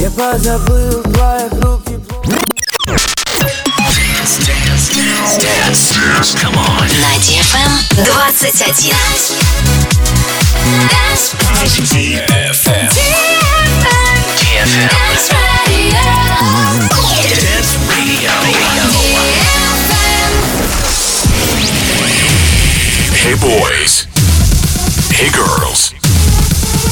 Я позабыл твоих рук тепло. На DFM 21. DFM. DFM. Dance Radio. Hey boys. Hey girls.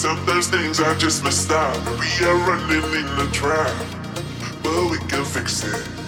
Sometimes things are just messed up. We are running in a trap, but we can fix it.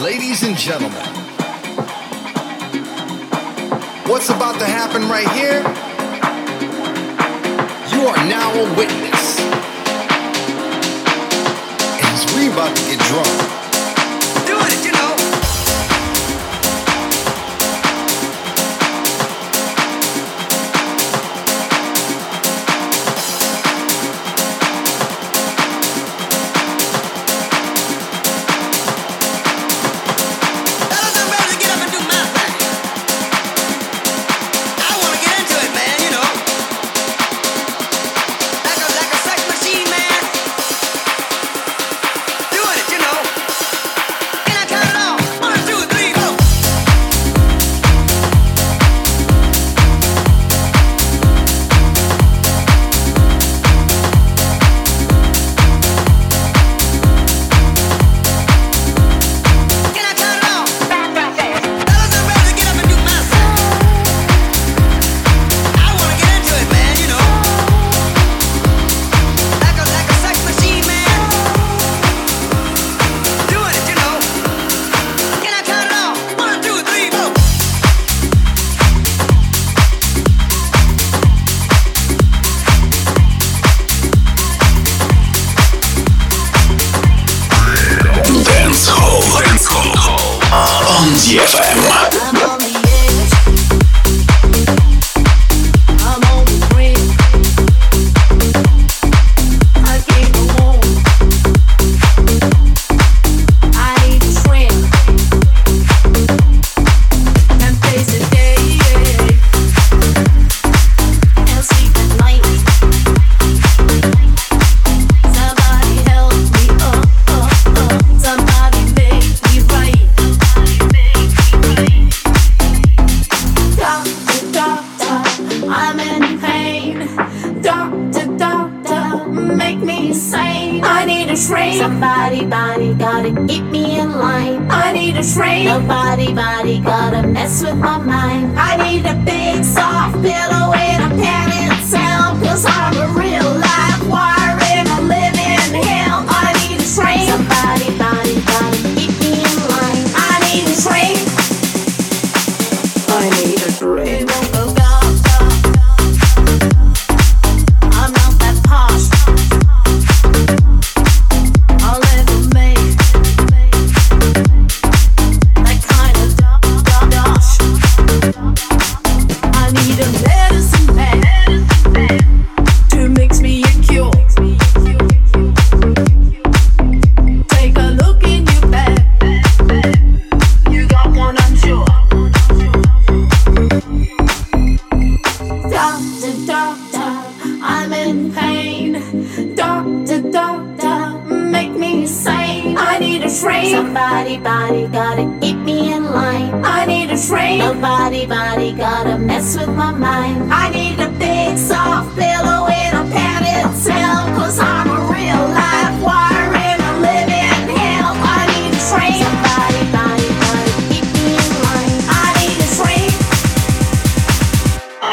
Ladies and gentlemen, what's about to happen right here? You are now a witness. And we about to get drunk,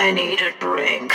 I need a drink.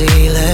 That time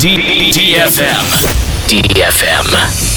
DFM. DFM.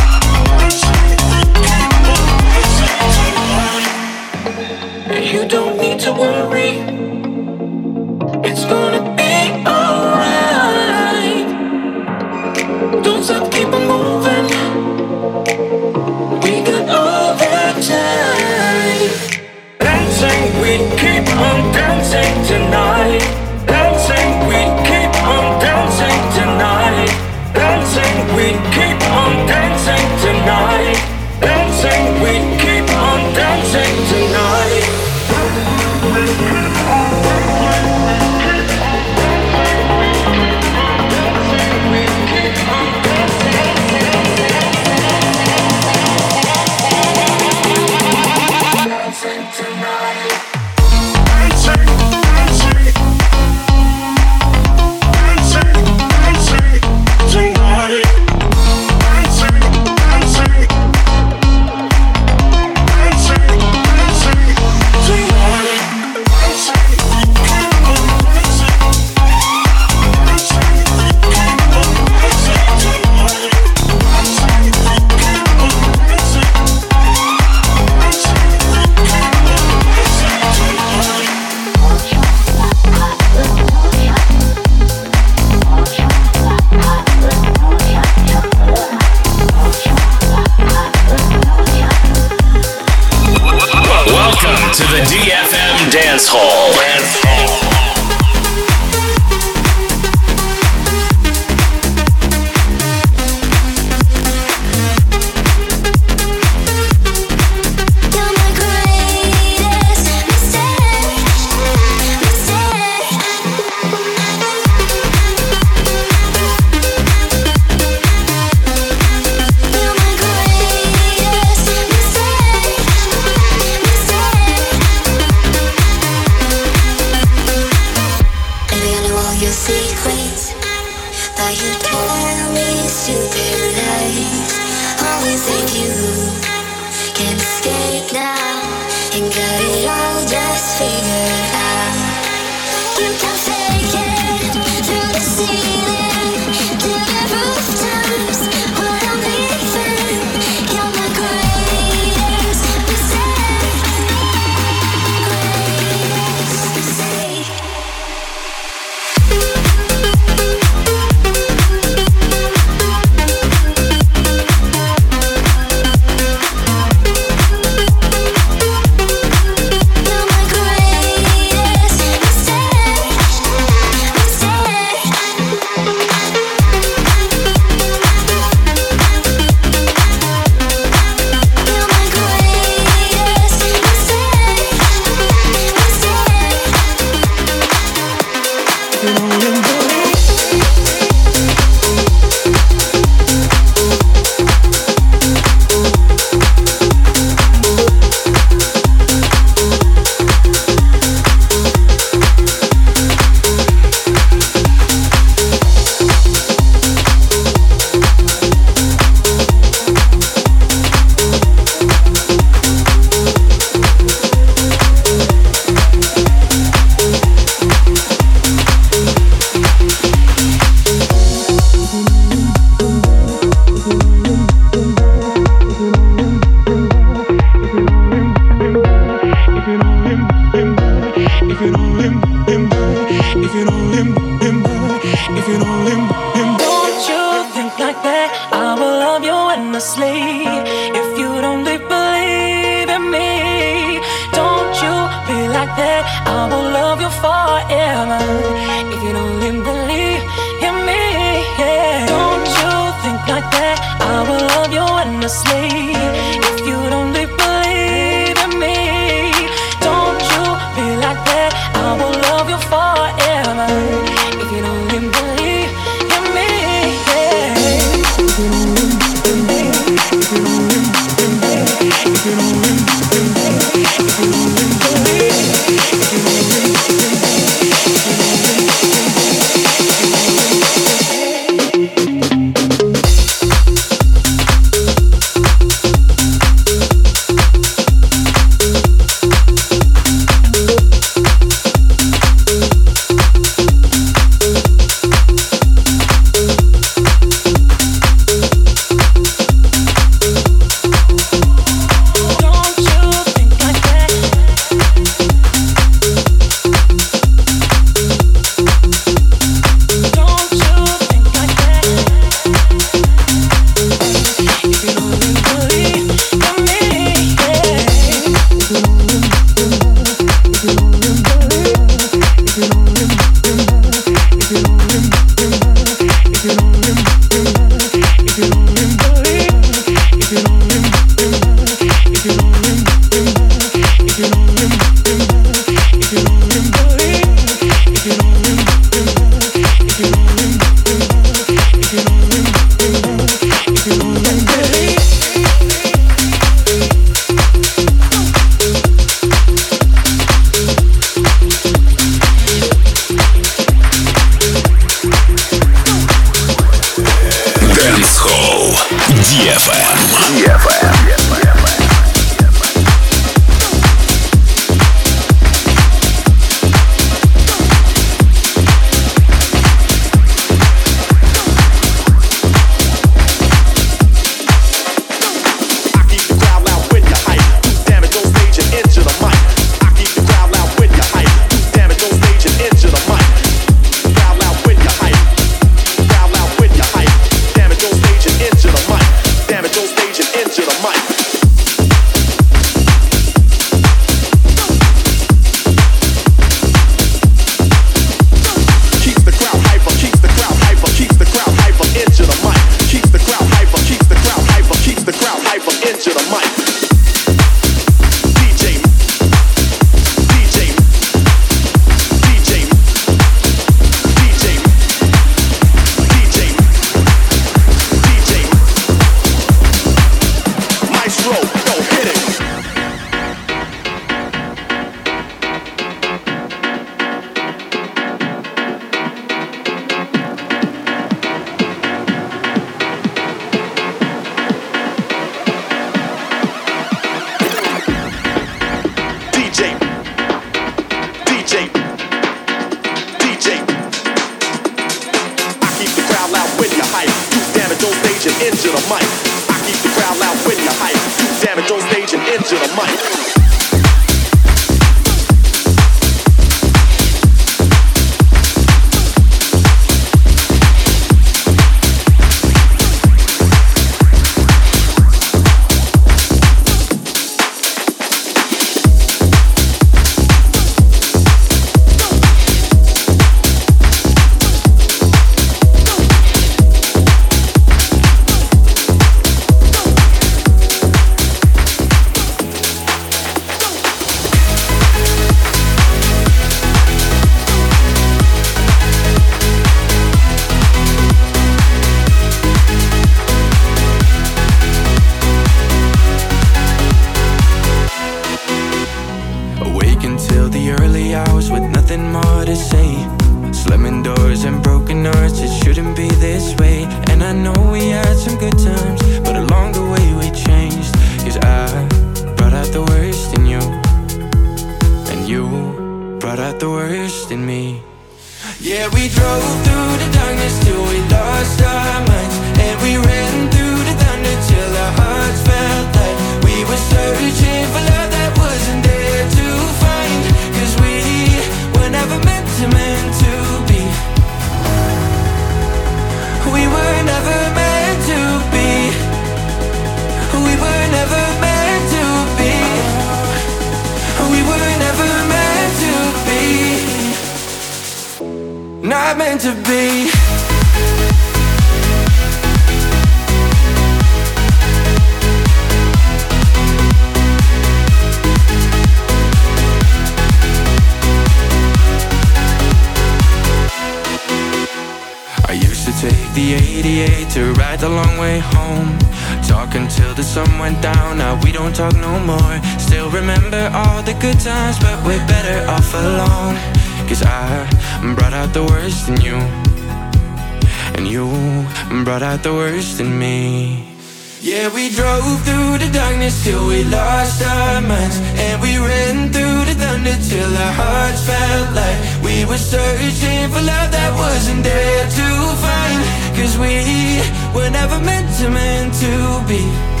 Meant to, be